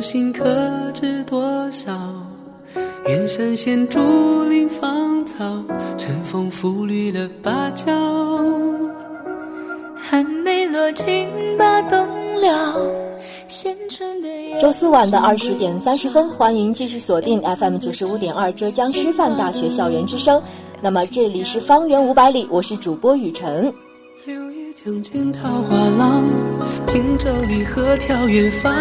老舟新客知多少？远山现竹林芳草，春风拂绿了芭蕉。还没落尽把冬了。周四晚的二十点三十分，欢迎继续锁定 FM 九十五点二浙江师范大学校园之声。那么这里是方圆五百里，我是主播雨晨。江间桃花浪，汀洲离合跳远方。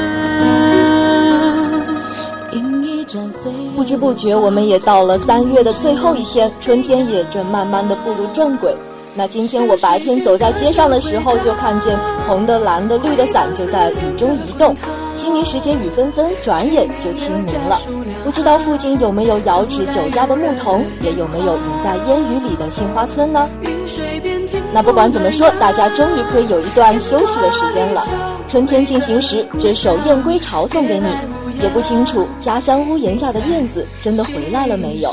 不知不觉，我们也到了三月的最后一天，春天也正慢慢的步入正轨。那今天我白天走在街上的时候，就看见红的、蓝的、绿的伞就在雨中移动。清明时节雨纷纷，转眼就清明了。不知道附近有没有遥指酒家的牧童，也有没有隐在烟雨里的杏花村呢？那不管怎么说，大家终于可以有一段休息的时间了。春天进行时，这首《燕归巢》送给你。也不清楚家乡屋檐下的燕子真的回来了没有。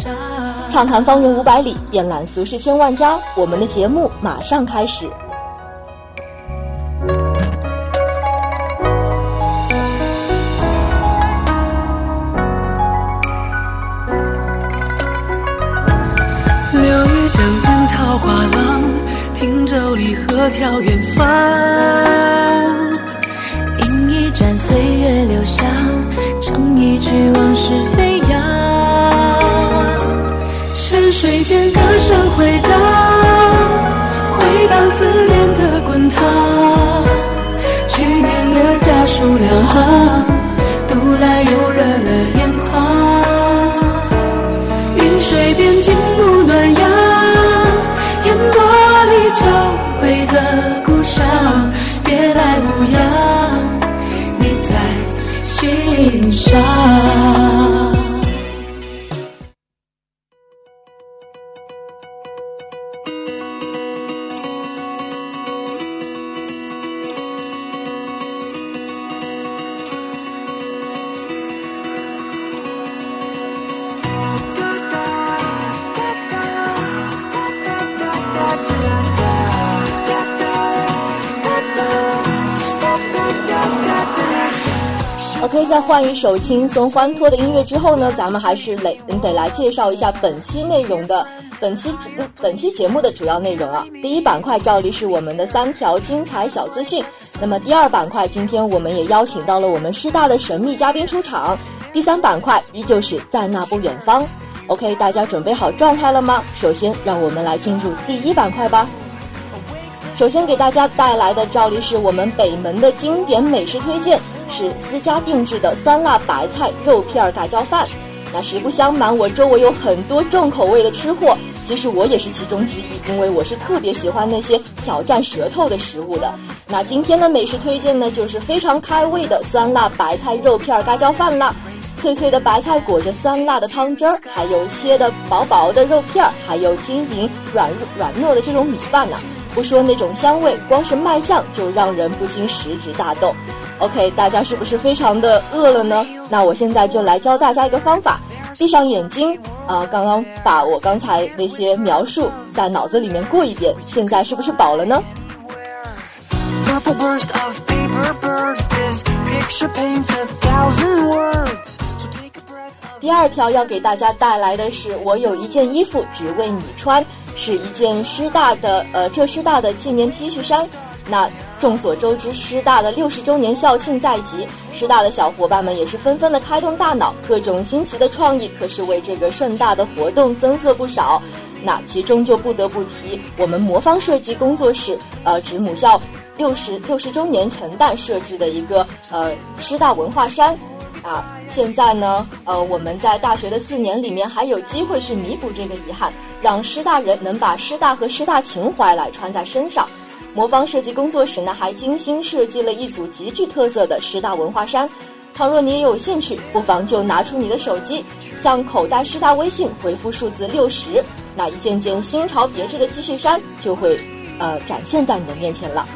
畅谈方圆五百里，遍览俗世千万家。我们的节目马上开始。离合眺远方，OK，在换一首轻松欢脱的音乐之后呢，咱们还是得得来介绍一下本期内容的本期主本期节目的主要内容啊。第一板块照例是我们的三条精彩小资讯，那么第二板块今天我们也邀请到了我们师大的神秘嘉宾出场，第三板块依旧是在那不远方。OK，大家准备好状态了吗？首先让我们来进入第一板块吧。首先给大家带来的照例是我们北门的经典美食推荐。是私家定制的酸辣白菜肉片盖浇饭。那实不相瞒，我周围有很多重口味的吃货，其实我也是其中之一，因为我是特别喜欢那些挑战舌头的食物的。那今天的美食推荐呢，就是非常开胃的酸辣白菜肉片儿盖浇饭啦。脆脆的白菜裹着酸辣的汤汁儿，还有切的薄薄的肉片儿，还有晶莹软软糯的这种米饭呢。不说那种香味，光是卖相就让人不禁食指大动。OK，大家是不是非常的饿了呢？那我现在就来教大家一个方法，闭上眼睛，啊，刚刚把我刚才那些描述在脑子里面过一遍，现在是不是饱了呢？第二条要给大家带来的是，我有一件衣服只为你穿，是一件师大的呃浙师大的纪念 T 恤衫，那。众所周知，师大的六十周年校庆在即，师大的小伙伴们也是纷纷的开动大脑，各种新奇的创意可是为这个盛大的活动增色不少。那其中就不得不提我们魔方设计工作室，呃，指母校六十六十周年陈诞设置的一个呃师大文化衫。啊，现在呢，呃，我们在大学的四年里面还有机会去弥补这个遗憾，让师大人能把师大和师大情怀来穿在身上。魔方设计工作室呢，还精心设计了一组极具特色的师大文化衫。倘若你也有兴趣，不妨就拿出你的手机，向口袋师大微信回复数字六十，那一件件新潮别致的 T 恤衫就会，呃，展现在你的面前了。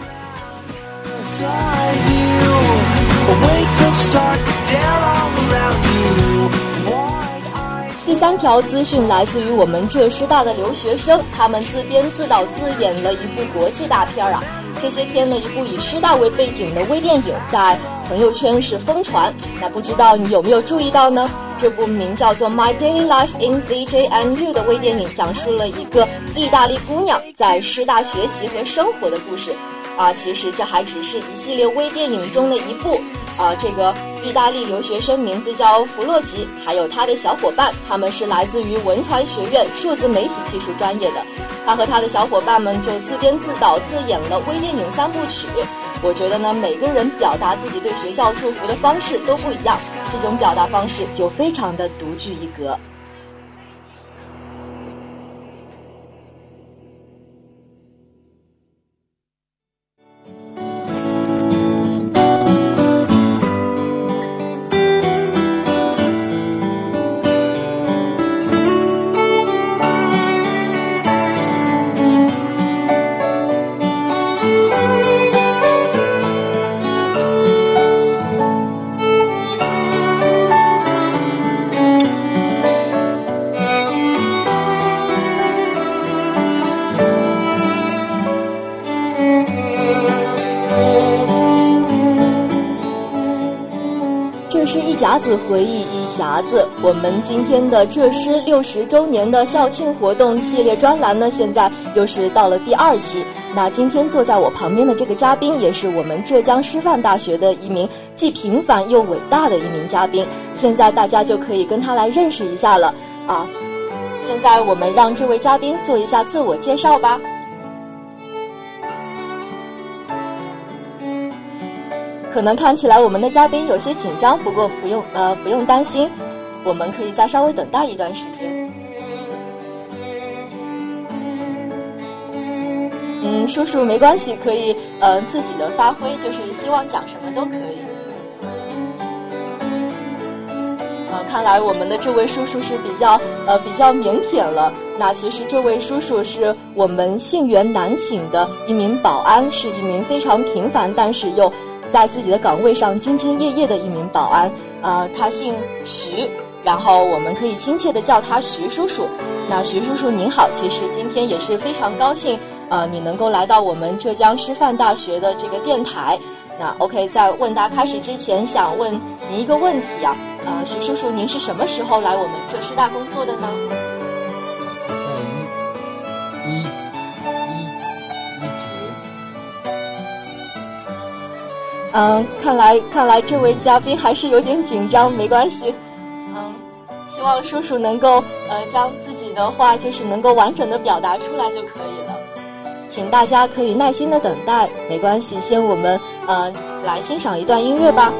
第三条资讯来自于我们浙师大的留学生，他们自编自导自演了一部国际大片啊。这些天呢，一部以师大为背景的微电影在朋友圈是疯传。那不知道你有没有注意到呢？这部名叫做《My Daily Life in ZJNU》的微电影，讲述了一个意大利姑娘在师大学习和生活的故事。啊，其实这还只是一系列微电影中的一部。啊，这个意大利留学生名字叫弗洛吉，还有他的小伙伴，他们是来自于文传学院数字媒体技术专业的。他和他的小伙伴们就自编自导自演了微电影三部曲。我觉得呢，每个人表达自己对学校祝福的方式都不一样，这种表达方式就非常的独具一格。子回忆一匣子，我们今天的浙师六十周年的校庆活动系列专栏呢，现在又是到了第二期。那今天坐在我旁边的这个嘉宾，也是我们浙江师范大学的一名既平凡又伟大的一名嘉宾。现在大家就可以跟他来认识一下了啊！现在我们让这位嘉宾做一下自我介绍吧。可能看起来我们的嘉宾有些紧张，不过不用呃不用担心，我们可以再稍微等待一段时间。嗯，叔叔没关系，可以呃自己的发挥，就是希望讲什么都可以。呃，看来我们的这位叔叔是比较呃比较腼腆了。那其实这位叔叔是我们信源南寝的一名保安，是一名非常平凡但是又。在自己的岗位上兢兢业业的一名保安，呃，他姓徐，然后我们可以亲切的叫他徐叔叔。那徐叔叔您好，其实今天也是非常高兴，呃，你能够来到我们浙江师范大学的这个电台。那 OK，在问答开始之前，想问您一个问题啊，呃，徐叔叔，您是什么时候来我们浙师大工作的呢？嗯，看来看来这位嘉宾还是有点紧张，没关系。嗯，希望叔叔能够呃将自己的话就是能够完整的表达出来就可以了。请大家可以耐心的等待，没关系，先我们呃来欣赏一段音乐吧。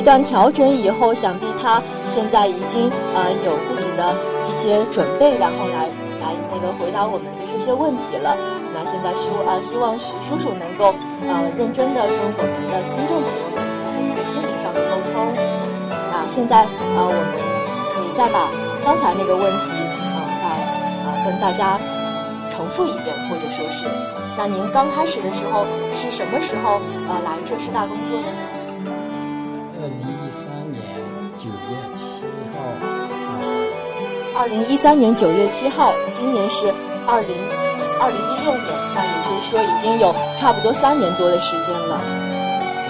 一段调整以后，想必他现在已经呃有自己的一些准备，然后来来那个回答我们的这些问题了。那现在徐呃希望徐叔叔能够呃认真的跟我们的听众朋友们进行一个心理上的沟通。那现在呃我们可以再把刚才那个问题呃再呃跟大家重复一遍，或者说是，那您刚开始的时候是什么时候呃来浙师大工作的呢？二零一三年九月七号今年是二零二零一六年，那也就是说已经有差不多三年多的时间了。是。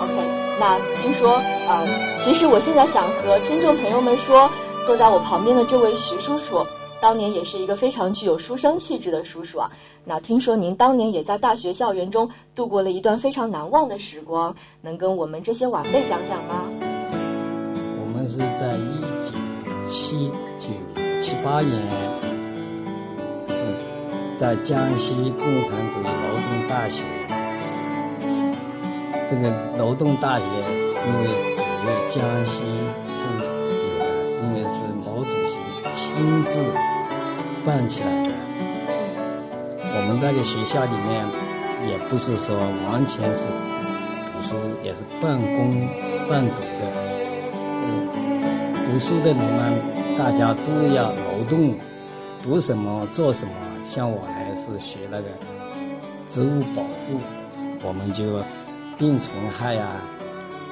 OK，那听说呃，其实我现在想和听众朋友们说，坐在我旁边的这位徐叔叔。当年也是一个非常具有书生气质的叔叔啊。那听说您当年也在大学校园中度过了一段非常难忘的时光，能跟我们这些晚辈讲讲吗？我们是在一九七九七八年，在江西共产主义劳动大学。这个劳动大学因为只有江西是有的，因为是毛主席亲自。办起来的，我们那个学校里面也不是说完全是读书，也是半工半读的。读书的人们大家都要劳动，读什么做什么。像我呢是学那个植物保护，我们就病虫害呀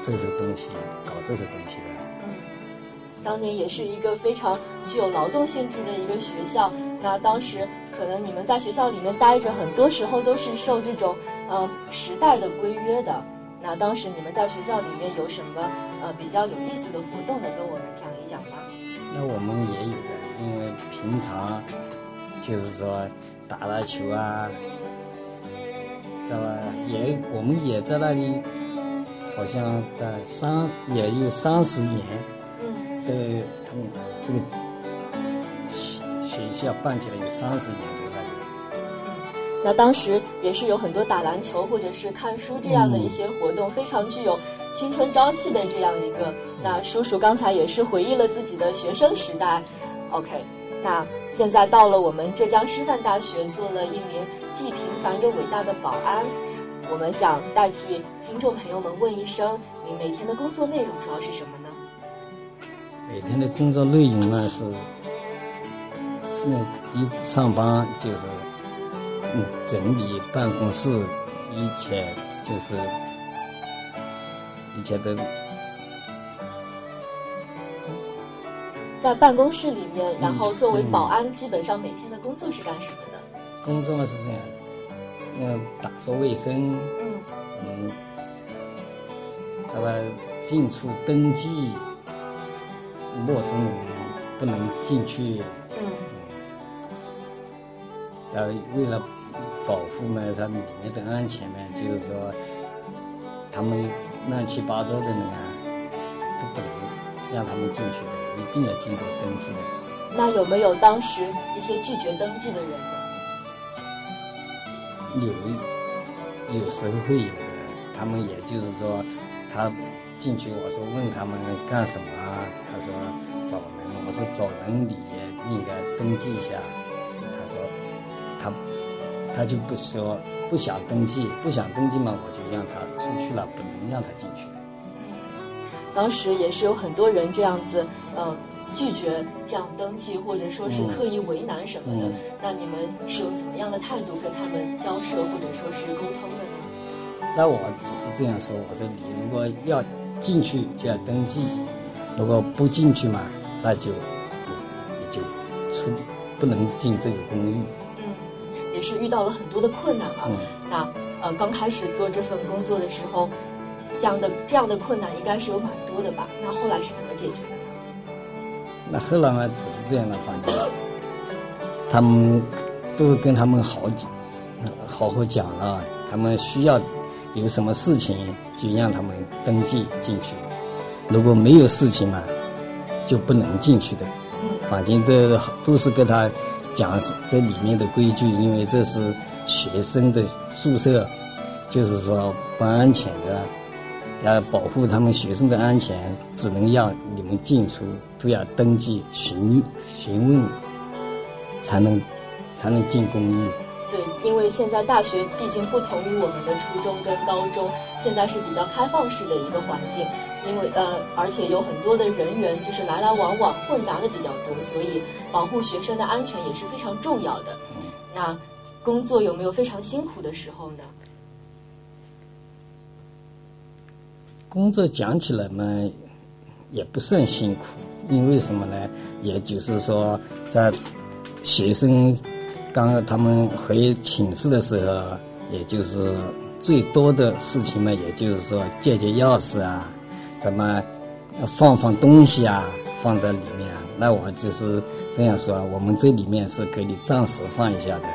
这些东西，搞这些东西的。嗯当年也是一个非常具有劳动性质的一个学校。那当时可能你们在学校里面待着，很多时候都是受这种呃时代的规约的。那当时你们在学校里面有什么呃比较有意思的活动，能跟我们讲一讲吗？那我们也有的，因为平常就是说打打球啊，知道吧？也我们也在那里，好像在三也有三十年。嗯，对，他们这个学学校办起来有三十年。那当时也是有很多打篮球或者是看书这样的一些活动，非常具有青春朝气的这样一个。那叔叔刚才也是回忆了自己的学生时代。OK，那现在到了我们浙江师范大学，做了一名既平凡又伟大的保安。我们想代替听众朋友们问一声：你每天的工作内容主要是什么呢？每天的工作内容呢是，那一上班就是嗯整理办公室，一切就是一切都在办公室里面。然后作为保安，基本上每天的工作是干什么的？工作是这样，嗯打扫卫生，嗯，嗯，咱们进出登记。陌生人不能进去。嗯。在为了保护呢，它里面的安全呢，就是说，他们乱七八糟的人啊，都不能让他们进去的，一定要经过登记的。那有没有当时一些拒绝登记的人？有，有时候会有的。他们也就是说，他进去，我说问他们干什么啊？他说找人，我说找人你应该登记一下。他就不说不想登记，不想登记嘛，我就让他出去了，不能让他进去。当时也是有很多人这样子，呃，拒绝这样登记，或者说是刻意为难什么的。那你们是用怎么样的态度跟他们交涉或者说是沟通的呢？那我只是这样说，我说你如果要进去就要登记。如果不进去嘛，那就你就出不能进这个公寓。是遇到了很多的困难啊。嗯。那呃，刚开始做这份工作的时候，这样的这样的困难应该是有蛮多的吧？那后来是怎么解决的呢？那后来嘛，只是这样的，反正他们都跟他们好讲，好好讲了，他们需要有什么事情就让他们登记进去。如果没有事情嘛，就不能进去的。反正这都是跟他讲这里面的规矩，因为这是学生的宿舍，就是说不安全的，要保护他们学生的安全，只能要你们进出都要登记询询问，才能才能进公寓。对，因为现在大学毕竟不同于我们的初中跟高中，现在是比较开放式的一个环境。因为呃，而且有很多的人员就是来来往往，混杂的比较多，所以保护学生的安全也是非常重要的。那工作有没有非常辛苦的时候呢？工作讲起来嘛，也不算辛苦，因为什么呢？也就是说，在学生刚他们回寝室的时候，也就是最多的事情呢，也就是说借借钥匙啊，怎么放放东西啊，放在里面。那我就是这样说，我们这里面是给你暂时放一下的，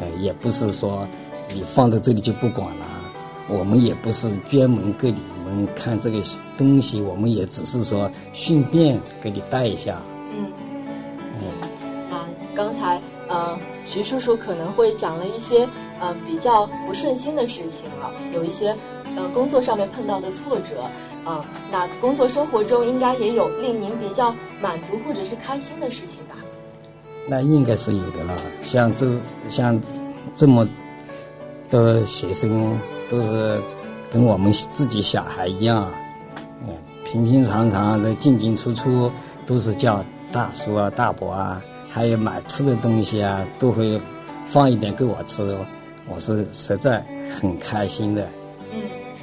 呃，也不是说你放在这里就不管了。我们也不是专门给你们看这个东西，我们也只是说顺便给你带一下。嗯，嗯，那刚才呃，徐叔叔可能会讲了一些呃比较不顺心的事情啊，有一些呃工作上面碰到的挫折啊，那工作生活中应该也有令您比较满足或者是开心的事情吧？那应该是有的了，像这像这么多学生。都是跟我们自己小孩一样，嗯，平平常常的进进出出，都是叫大叔啊、大伯啊，还有买吃的东西啊，都会放一点给我吃，我是实在很开心的。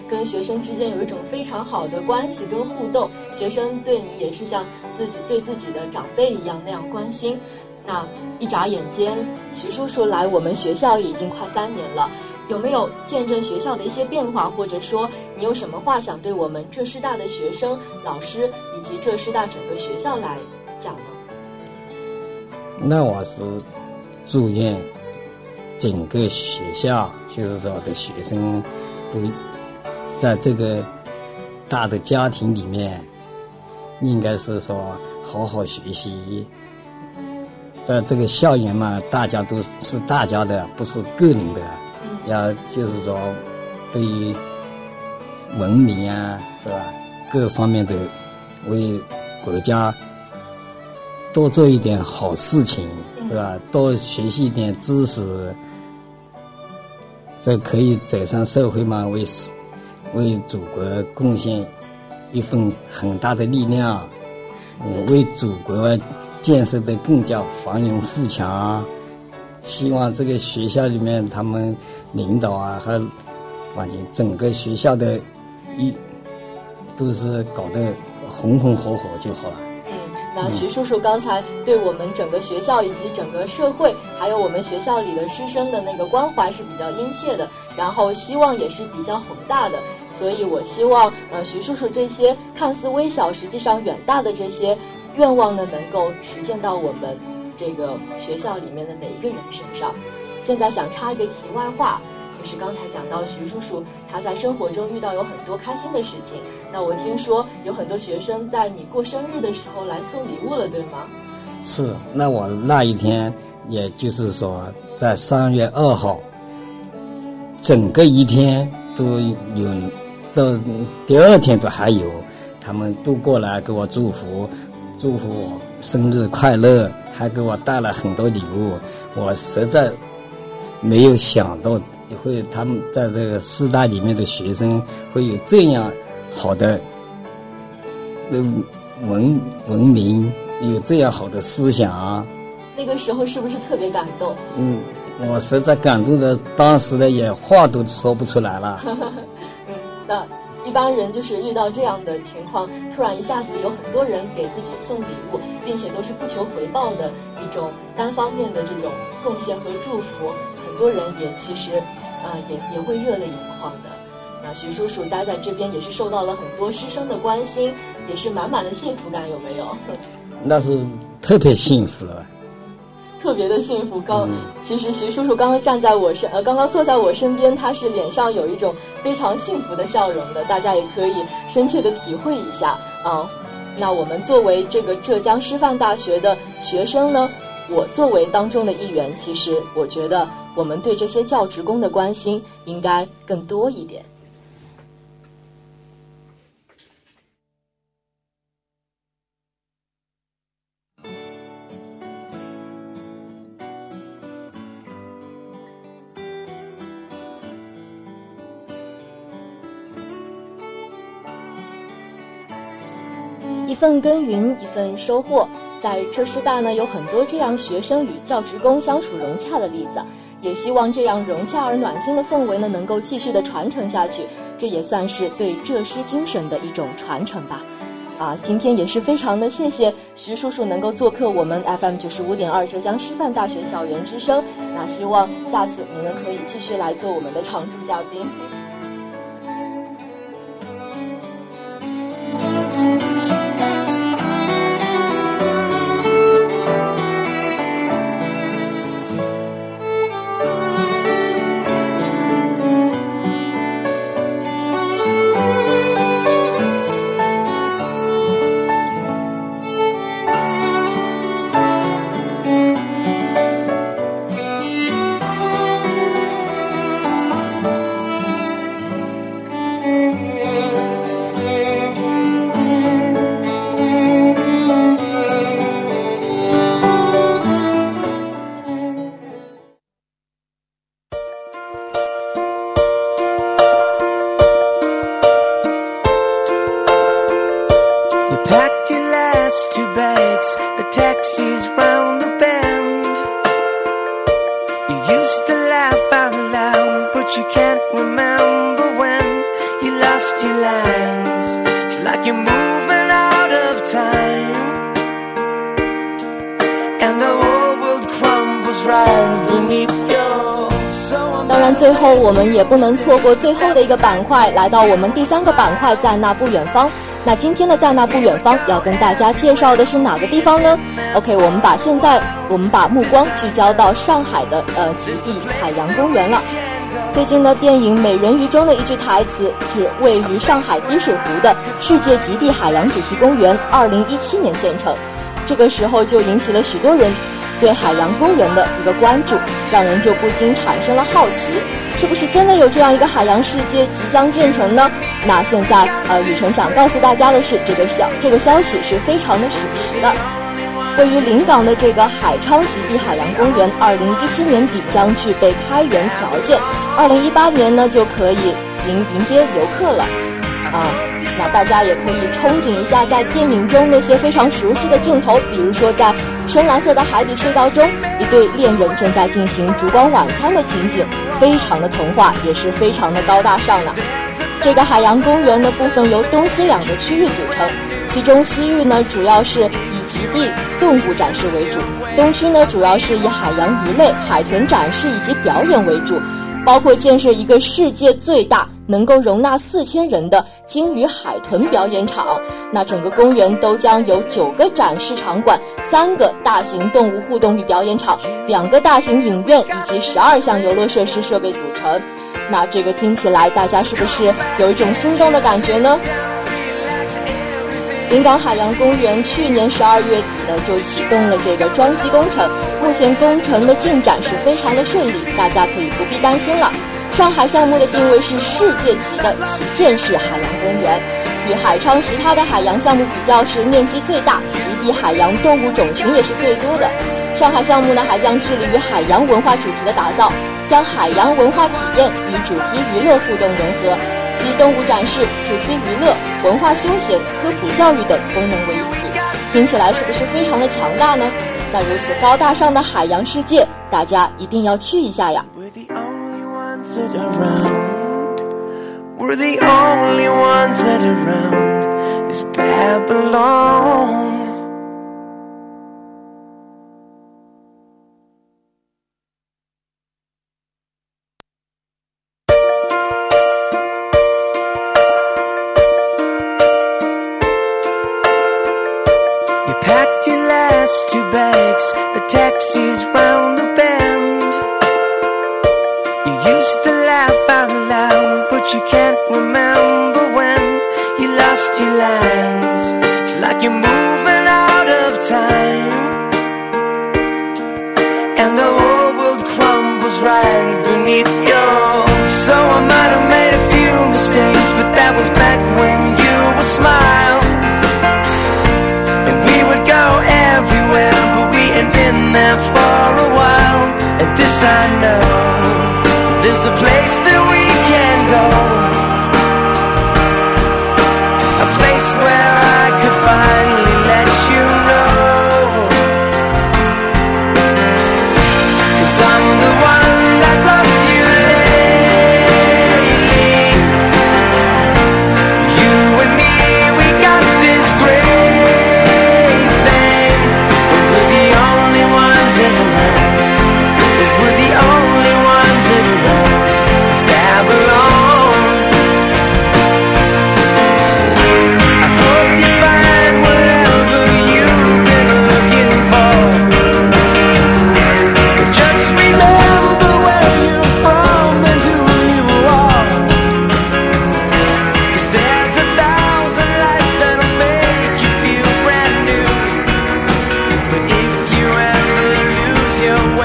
跟学生之间有一种非常好的关系跟互动，学生对你也是像自己对自己的长辈一样那样关心。那一眨眼间，徐叔叔来我们学校已经快三年了。有没有见证学校的一些变化，或者说你有什么话想对我们浙师大的学生、老师以及浙师大整个学校来讲呢？那我是祝愿整个学校，就是说的学生都在这个大的家庭里面，应该是说好好学习。在这个校园嘛，大家都是大家的，不是个人的。要就是说，对于文明啊，是吧？各方面的为国家多做一点好事情，是吧？多学习一点知识，这可以走上社会嘛？为为祖国贡献一份很大的力量，为祖国建设的更加繁荣富强。希望这个学校里面，他们领导啊和反正整个学校的，一都是搞得红红火火就好了。嗯，那徐叔叔刚才对我们整个学校以及整个社会，还有我们学校里的师生的那个关怀是比较殷切的，然后希望也是比较宏大的。所以我希望，呃，徐叔叔这些看似微小，实际上远大的这些愿望呢，能够实现到我们。这个学校里面的每一个人身上，现在想插一个题外话，是刚才讲到徐叔叔他在生活中遇到有很多开心的事情。那我听说有很多学生在你过生日的时候来送礼物了，对吗？是，那我那一天，也就是说在三月二号，整个一天都有，到第二天都还有，他们都过来给我祝福，祝福我生日快乐。还给我带了很多礼物，我实在没有想到会他们在这个师大里面的学生会有这样好的文文文明，有这样好的思想。那个时候是不是特别感动？嗯，我实在感动的，当时的也话都说不出来了。嗯，那。一般人就是遇到这样的情况，突然一下子有很多人给自己送礼物，并且都是不求回报的一种单方面的这种贡献和祝福，很多人也其实，呃，也也会热泪盈眶的。那徐叔叔待在这边也是受到了很多师生的关心，也是满满的幸福感，有没有？那是特别幸福了。特别的幸福。刚其实徐叔叔刚刚站在我身，呃，刚刚坐在我身边，他是脸上有一种非常幸福的笑容的。大家也可以深切的体会一下啊。那我们作为这个浙江师范大学的学生呢，我作为当中的一员，其实我觉得我们对这些教职工的关心应该更多一点。一份耕耘，一份收获。在浙师大呢，有很多这样学生与教职工相处融洽的例子，也希望这样融洽而暖心的氛围呢，能够继续的传承下去。这也算是对浙师精神的一种传承吧。啊，今天也是非常的谢谢徐叔叔能够做客我们 FM 九十五点二浙江师范大学校园之声。那希望下次你们可以继续来做我们的常驻嘉宾。然，最后我们也不能错过最后的一个板块，来到我们第三个板块，在那不远方。那今天的在那不远方要跟大家介绍的是哪个地方呢？OK，我们把现在我们把目光聚焦到上海的呃极地海洋公园了。最近呢，电影《美人鱼》中的一句台词是位于上海滴水湖的世界极地海洋主题公园，二零一七年建成。这个时候就引起了许多人对海洋公园的一个关注，让人就不禁产生了好奇，是不是真的有这样一个海洋世界即将建成呢？那现在呃，雨辰想告诉大家的是，这个消这个消息是非常的属实的。位于临港的这个海昌极地海洋公园，二零一七年底将具备开园条件，二零一八年呢就可以迎迎接游客了，啊。那大家也可以憧憬一下，在电影中那些非常熟悉的镜头，比如说在深蓝色的海底隧道中，一对恋人正在进行烛光晚餐的情景，非常的童话，也是非常的高大上呢。这个海洋公园的部分由东西两个区域组成，其中西域呢主要是以极地动物展示为主，东区呢主要是以海洋鱼类、海豚展示以及表演为主，包括建设一个世界最大。能够容纳四千人的鲸鱼海豚表演场，那整个公园都将有九个展示场馆、三个大型动物互动与表演场、两个大型影院以及十二项游乐设施设备组成。那这个听起来，大家是不是有一种心动的感觉呢？临港海洋公园去年十二月底呢就启动了这个装机工程，目前工程的进展是非常的顺利，大家可以不必担心了。上海项目的定位是世界级的旗舰式海洋公园，与海昌其他的海洋项目比较是面积最大，极地海洋动物种群也是最多的。上海项目呢还将致力于海洋文化主题的打造，将海洋文化体验与主题娱乐互动融合，集动物展示、主题娱乐、文化休闲、科普教育等功能为一体。听起来是不是非常的强大呢？那如此高大上的海洋世界，大家一定要去一下呀！that around. We're the only ones that around this Babylon.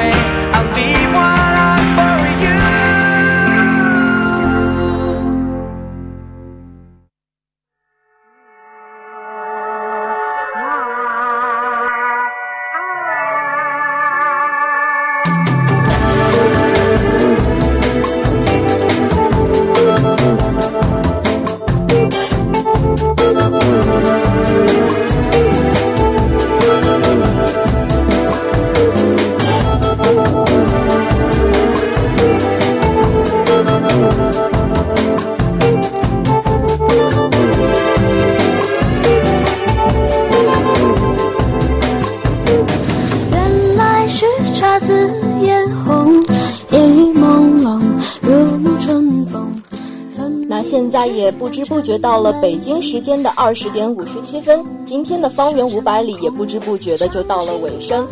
away. I'll leave one. 觉到了北京时间的二十点五十七分，今天的方圆五百里也不知不觉的就到了尾声。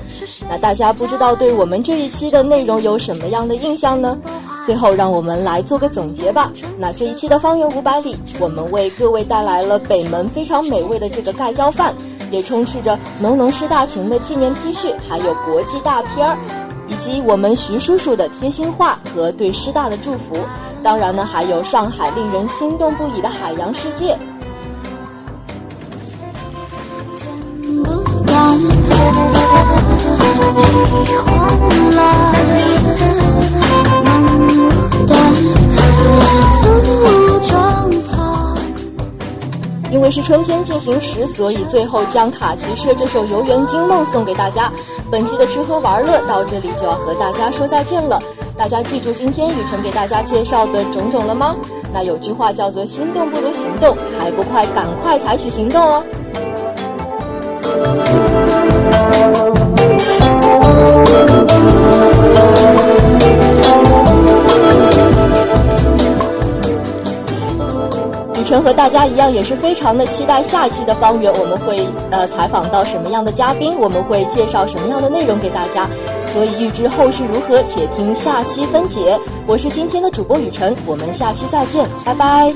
那大家不知道对我们这一期的内容有什么样的印象呢？最后让我们来做个总结吧。那这一期的方圆五百里，我们为各位带来了北门非常美味的这个盖浇饭，也充斥着浓浓师大情的纪念 T 恤，还有国际大片儿。以及我们徐叔叔的贴心话和对师大的祝福，当然呢，还有上海令人心动不已的海洋世界。因为是春天进行时，所以最后将卡奇社这首《游园惊梦》送给大家。本期的吃喝玩乐到这里就要和大家说再见了。大家记住今天雨辰给大家介绍的种种了吗？那有句话叫做“心动不如行动”，还不快赶快采取行动哦！雨晨和大家一样，也是非常的期待下一期的方圆，我们会呃采访到什么样的嘉宾，我们会介绍什么样的内容给大家。所以预知后事如何，且听下期分解。我是今天的主播雨辰，我们下期再见，拜拜。